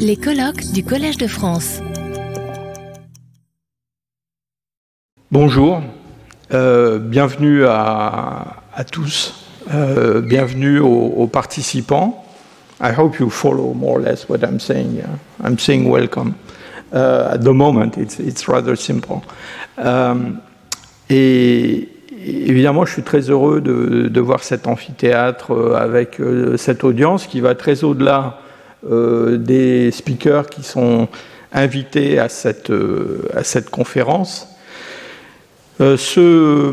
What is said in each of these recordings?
Les colloques du Collège de France. Bonjour, euh, bienvenue à, tous, euh, bienvenue aux, participants. I hope you follow more or less what I'm saying. I'm saying welcome. Uh, at the moment, it's, it's rather simple. Um, et évidemment, je suis très heureux de, de voir cet amphithéâtre avec cette audience qui va très au-delà des speakers qui sont invités à cette, euh, à cette conférence. Euh, ce,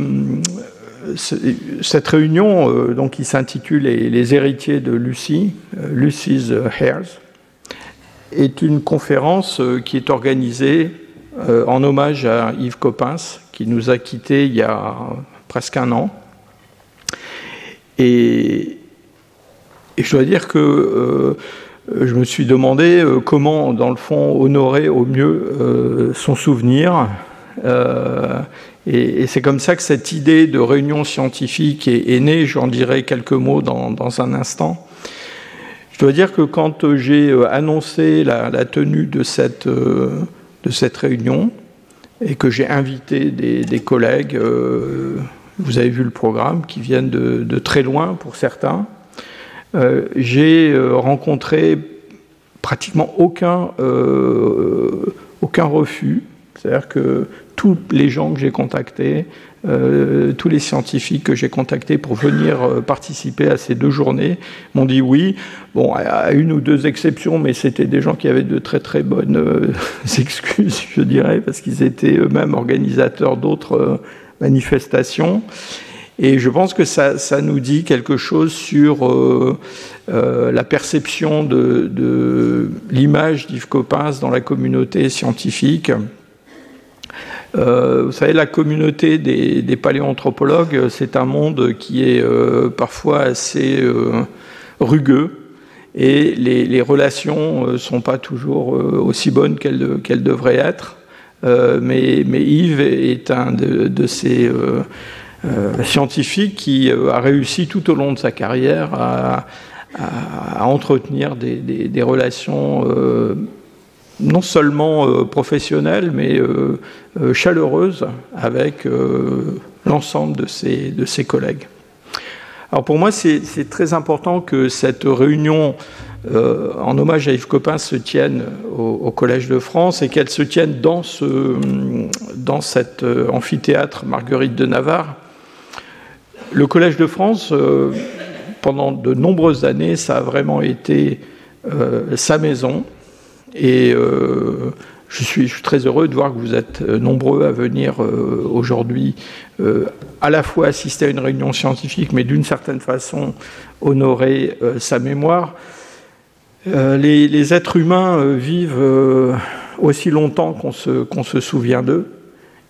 ce, cette réunion, euh, donc, qui s'intitule les, héritiers de Lucie, Lucy's Heirs, est une conférence qui est organisée en hommage à Yves Coppens, qui nous a quittés il y a presque un an. Et, je dois dire que euh, je me suis demandé euh, comment, dans le fond, honorer au mieux euh, son souvenir. Euh, et, c'est comme ça que cette idée de réunion scientifique est, née. J'en dirai quelques mots dans, un instant. Je dois dire que quand j'ai annoncé la, tenue de cette, de cette réunion et que j'ai invité des, collègues, euh, vous avez vu le programme, qui viennent de très loin pour certains, euh, j'ai euh, rencontré pratiquement aucun, euh, aucun refus. C'est-à-dire que tous les gens que j'ai contactés, tous les scientifiques que j'ai contactés pour venir participer à ces deux journées m'ont dit oui. Bon, à une ou deux exceptions, mais c'était des gens qui avaient de très très bonnes excuses, je dirais, parce qu'ils étaient eux-mêmes organisateurs d'autres manifestations. Et je pense que ça, nous dit quelque chose sur euh, euh, la perception de, l'image d'Yves Coppens dans la communauté scientifique. Euh, vous savez, la communauté des, des paléanthropologues, c'est un monde qui est parfois assez rugueux et les, relations ne sont pas toujours aussi bonnes qu'elles qu devraient être. mais, Yves est un de, de ces scientifique qui euh, a réussi tout au long de sa carrière à, entretenir des, relations euh, non seulement euh, professionnelles, mais euh, euh, chaleureuses avec l'ensemble de ses, de ses collègues. Alors pour moi, c'est très important que cette réunion euh, en hommage à Yves Coppens se tienne au, au Collège de France et qu'elle se tienne dans, ce, dans cet amphithéâtre Marguerite de Navarre le Collège de France, euh, pendant de nombreuses années, ça a vraiment été euh, sa maison. Et euh, je, suis, très heureux de voir que vous êtes nombreux à venir aujourd'hui à la fois assister à une réunion scientifique, mais d'une certaine façon honorer sa mémoire. Les, les, êtres humains vivent aussi longtemps qu'on se, qu se souvient d'eux.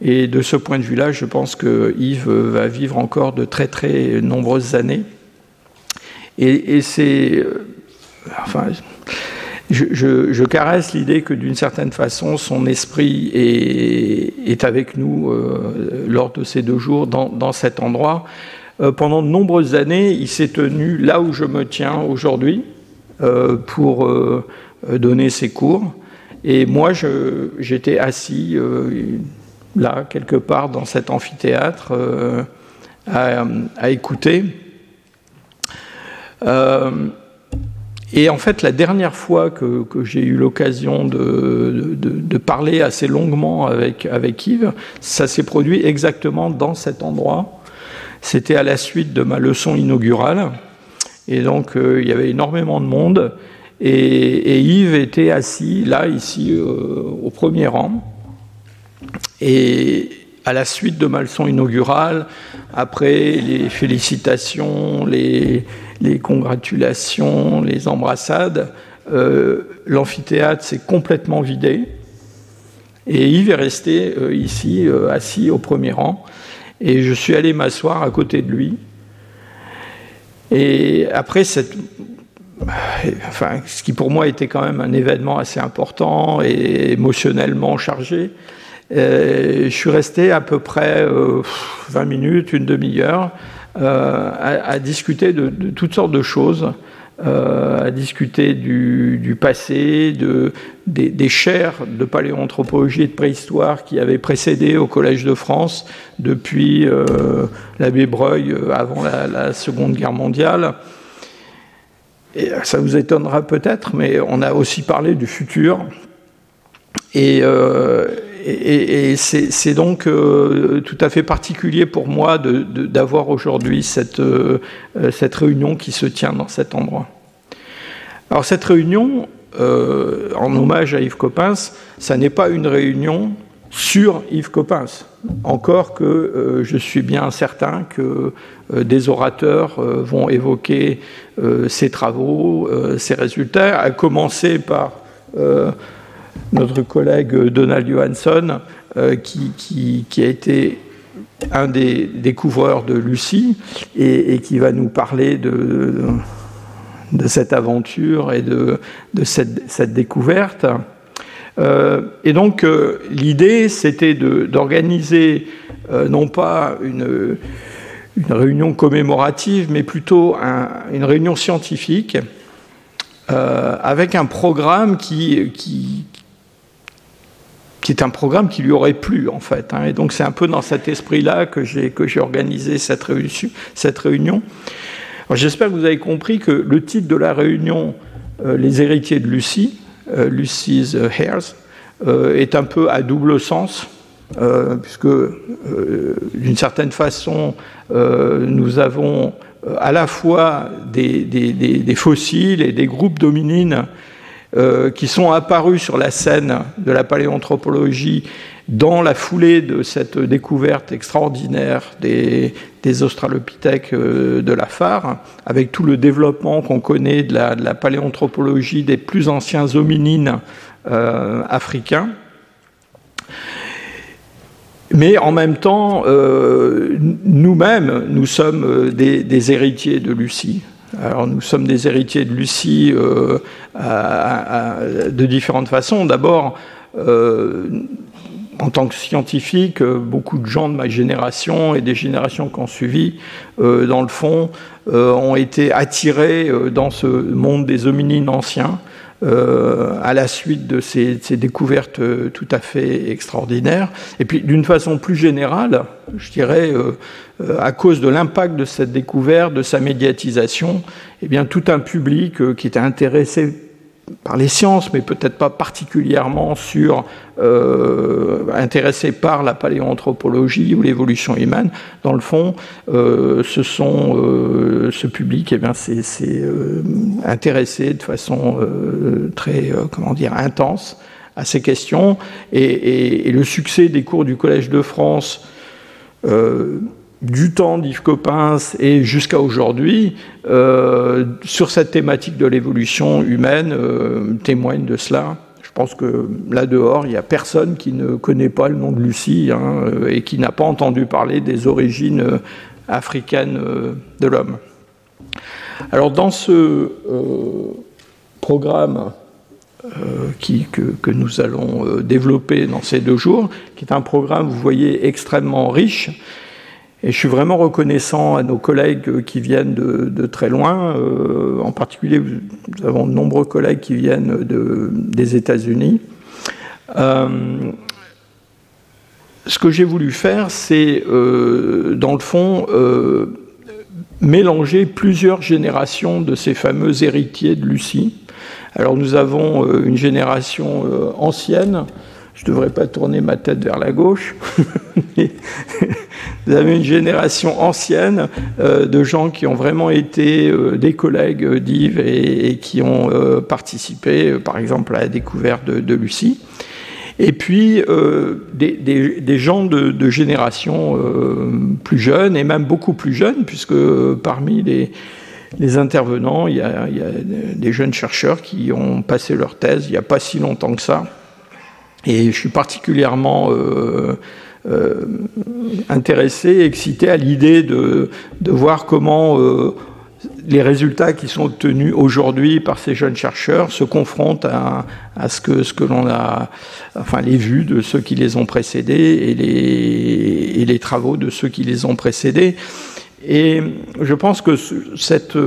Et de ce point de vue-là, je pense que Yves va vivre encore de très très nombreuses années. Et, c'est, euh, enfin, je, caresse l'idée que d'une certaine façon, son esprit est, avec nous euh, lors de ces deux jours dans, cet endroit. Euh, pendant de nombreuses années, il s'est tenu là où je me tiens aujourd'hui pour donner ses cours. Et moi, j'étais assis là, quelque part dans cet amphithéâtre, euh, à, écouter. Euh, et en fait, la dernière fois que, que j'ai eu l'occasion de, de, parler assez longuement avec, avec Yves, ça s'est produit exactement dans cet endroit. C'était à la suite de ma leçon inaugurale. Et donc, euh, il y avait énormément de monde. Et, Yves était assis là, ici, au premier rang. Et à la suite de ma leçon inaugurale, après les félicitations, les, congratulations, les embrassades, euh, l'amphithéâtre s'est complètement vidé. Et Yves est resté euh, ici, euh, assis au premier rang. Et je suis allé m'asseoir à côté de lui. Et après cette enfin, ce qui pour moi était quand même un événement assez important et émotionnellement chargé. Euh, je suis resté à peu près euh, 20 minutes, une demi-heure, euh, à, discuter de, toutes sortes de choses à discuter du, passé, de, des, chaires de paléoanthropologie et de préhistoire qui avaient précédé au Collège de France depuis l'abbé Breuil avant la, Seconde Guerre mondiale. Ça vous étonnera peut-être, mais on a aussi parlé du futur. Et, et, c'est donc euh, tout à fait particulier pour moi d'avoir aujourd'hui cette, euh, cette, réunion qui se tient dans cet endroit. Alors cette réunion, euh, en hommage à Yves Coppens, ça n'est pas une réunion sur Yves Coppens. Encore que je suis bien certain que des orateurs vont évoquer ses travaux, ses résultats, à commencer par notre collègue Donald Johansson, euh, qui, a été un des découvreurs de Lucie et, qui va nous parler de, cette aventure et de, cette, découverte. Euh, et donc euh, l'idée, c'était d'organiser non pas une, réunion commémorative, mais plutôt une réunion scientifique avec un programme qui, qui est un programme qui lui aurait plu en fait. Hein. Et donc c'est un peu dans cet esprit-là que j'ai organisé cette réunion. J'espère que vous avez compris que le titre de la réunion, euh, les héritiers de Lucie, euh, Lucie's Heirs, euh, est un peu à double sens. puisque d'une certaine façon, nous avons à la fois des, des, fossiles et des groupes d'hominines euh, qui sont apparus sur la scène de la paléanthropologie dans la foulée de cette découverte extraordinaire des, australopithèques euh, de la phare, avec tout le développement qu'on connaît de la, paléanthropologie des plus anciens hominines euh, africains. Mais en même temps, nous-mêmes, nous sommes des héritiers de Lucie. Alors nous sommes des héritiers de Lucie euh, de différentes façons. D'abord, euh, en tant que scientifique, beaucoup de gens de ma génération et des générations qui ont suivi, euh, dans le fond, ont été attirés dans ce monde des hominines anciens euh, à la suite de ces, découvertes euh, tout à fait extraordinaires. Et puis, d'une façon plus générale, je dirais, euh, à cause de l'impact de cette découverte, de sa médiatisation, eh bien, tout un public qui était intéressé par les sciences, mais peut-être pas particulièrement sur, euh, intéressé par la paléoanthropologie ou l'évolution humaine. Dans le fond, euh, ce, sont, euh, ce public eh s'est intéressé de façon très comment dire, intense à ces questions. Et, et, le succès des cours du Collège de France du temps d'Yves Coppens et jusqu'à aujourd'hui, euh, sur cette thématique de l'évolution humaine, euh, témoigne de cela. Je pense que là dehors, il n'y a personne qui ne connaît pas le nom de Lucie hein, euh, et qui n'a pas entendu parler des origines africaines de l'homme. Alors dans ce programme que, nous allons développer dans ces deux jours, qui est un programme, vous voyez, extrêmement riche, et je suis vraiment reconnaissant à nos collègues qui viennent de, très loin. Euh, en particulier, nous avons de nombreux collègues qui viennent de, des États-Unis. Euh, ce que j'ai voulu faire, c'est, euh, dans le fond, mélanger plusieurs générations de ces fameux héritiers de Lucie. Alors nous avons une génération ancienne je ne devrais pas tourner ma tête vers la gauche. Vous avez une génération ancienne euh, de gens qui ont vraiment été euh, des collègues d'Yves et, qui ont euh, participé, par exemple, à la découverte de, Lucie. Et puis des, gens de, génération plus jeunes et même beaucoup plus jeunes, puisque parmi les, intervenants, il y, a, il y, a, des jeunes chercheurs qui ont passé leur thèse il n'y a pas si longtemps que ça et je suis particulièrement euh, euh, intéressé, excité à l'idée de, de, voir comment euh, les résultats qui sont obtenus aujourd'hui par ces jeunes chercheurs se confrontent à, à ce que, ce que l'on a, enfin les vues de ceux qui les ont précédés et les, et les travaux de ceux qui les ont précédés. Et je pense que cette,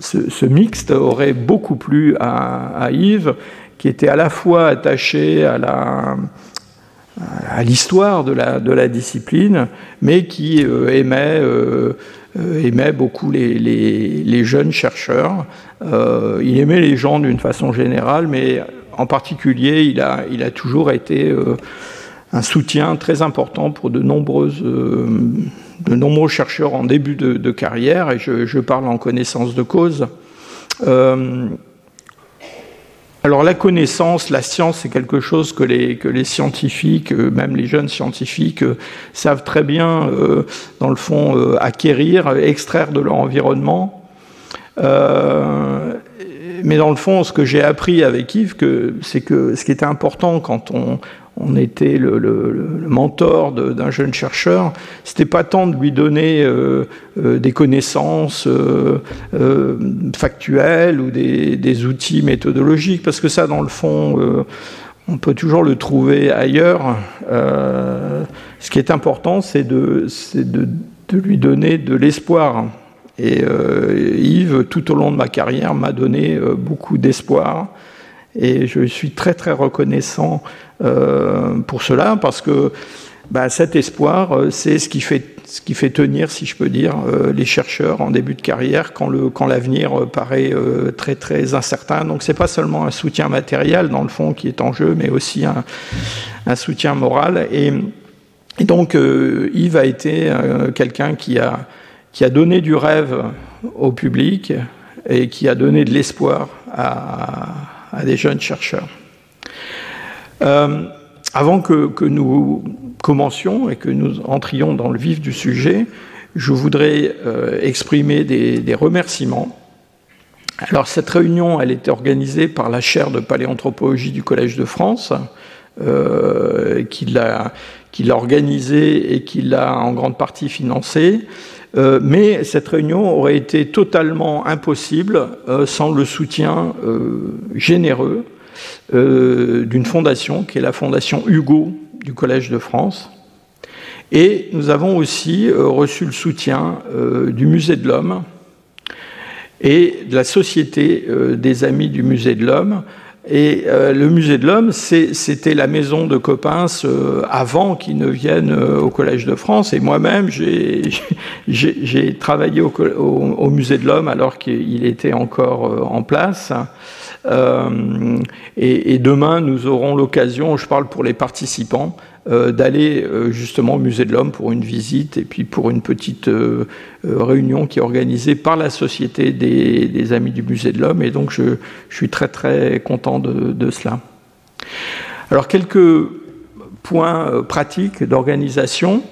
ce, mixte aurait beaucoup plu à, Yves, qui était à la fois attaché à la à l'histoire de la, de la discipline, mais qui aimait euh, aimait beaucoup les, les, jeunes chercheurs. Euh, il aimait les gens d'une façon générale, mais en particulier, il a, il a toujours été euh, un soutien très important pour de, nombreuses, de nombreux chercheurs en début de, carrière, et je, je, parle en connaissance de cause. Alors la connaissance, la science, c'est quelque chose que les, que les scientifiques, euh, même les jeunes scientifiques, euh, savent très bien, euh, dans le fond, acquérir, extraire de leur environnement. mais dans le fond, ce que j'ai appris avec Yves, c'est que ce qui était important quand on, on était le, mentor d'un jeune chercheur, c'était pas tant de lui donner euh, euh, des connaissances euh, factuelles ou des, outils méthodologiques, parce que ça, dans le fond, on peut toujours le trouver ailleurs. ce qui est important, c'est de, lui donner de l'espoir. Et Yves, tout au long de ma carrière, m'a donné beaucoup d'espoir. Et je suis très très reconnaissant euh, pour cela, parce que bah, cet espoir, euh, c'est ce qui fait ce qui fait tenir, si je peux dire, euh, les chercheurs en début de carrière quand le quand l'avenir paraît très très incertain. Donc c'est pas seulement un soutien matériel dans le fond qui est en jeu, mais aussi un, soutien moral. Et, et donc Yves a été quelqu'un qui a qui a donné du rêve au public et qui a donné de l'espoir à, à des jeunes chercheurs. Euh, avant que, nous commencions et que nous entrions dans le vif du sujet, je voudrais euh, exprimer des, remerciements. Alors cette réunion, elle était organisée par la chaire de paléanthropologie du Collège de France, euh, qui l'a organisée et qui l'a en grande partie financée. Euh, mais cette réunion aurait été totalement impossible sans le soutien généreux euh, d'une fondation qui est la fondation Hugo du Collège de France. Et nous avons aussi euh, reçu le soutien euh, du Musée de l'Homme et de la Société des Amis du Musée de l'Homme. Et le Musée de l'Homme, c'était la maison de Coppens avant qu'il ne vienne au Collège de France. Et moi-même, j'ai travaillé au, Musée de l'Homme alors qu'il était encore en place. Euh, et, demain, nous aurons l'occasion, je parle pour les participants, euh, d'aller euh, justement au Musée de l'Homme pour une visite et puis pour une petite réunion qui est organisée par la Société des, Amis du Musée de l'Homme. Et donc, je, suis très très content de, cela. Alors, quelques points pratiques d'organisation.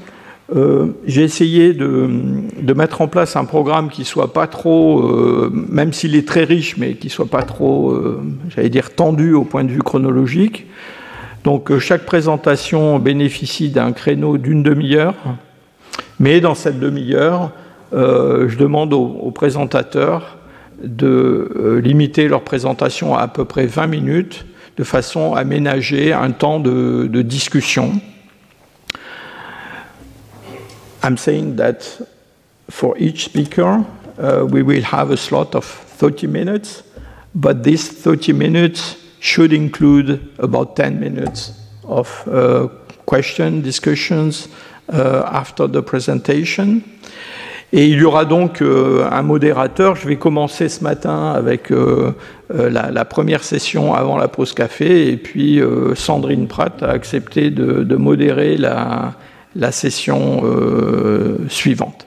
Euh, j'ai essayé de, mettre en place un programme qui soit pas trop, euh, même s'il est très riche, mais qui soit pas trop, euh, j'allais dire, tendu au point de vue chronologique. Donc chaque présentation bénéficie d'un créneau d'une demi-heure, mais dans cette demi-heure, je demande aux, présentateurs de limiter leur présentation à à peu près 20 minutes, de façon à ménager un temps de discussion. I'm saying that for each speaker, uh, we will have a slot of 30 minutes, but these 30 minutes should include about 10 minutes of uh, question, discussions uh, after the presentation. Et il y aura donc euh, un modérateur. Je vais commencer ce matin avec euh, euh, la, la, première session avant la pause café, et puis euh, Sandrine Pratt a accepté de, de modérer la, la session euh, suivante.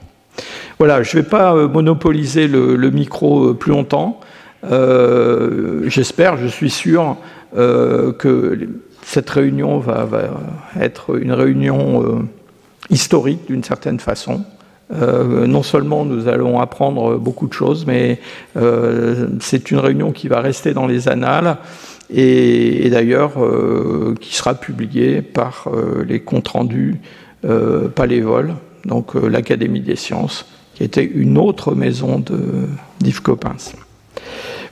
Voilà, je ne vais pas euh, monopoliser le, micro euh, plus longtemps. J'espère, je suis sûr que cette réunion va, être une réunion historique d'une certaine façon. non seulement nous allons apprendre beaucoup de choses, mais c'est une réunion qui va rester dans les annales et, d'ailleurs qui sera publiée par les comptes rendus euh, Palévol, donc euh, l'Académie des sciences, qui était une autre maison d'Yves Coppens.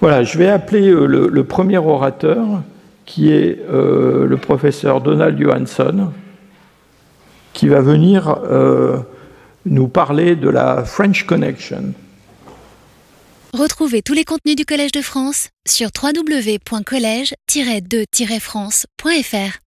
Voilà, je vais appeler euh, le, premier orateur, qui est euh, le professeur Donald Johansson, qui va venir euh, nous parler de la French Connection. Retrouvez tous les contenus du Collège de France sur www.colège-2-france.fr.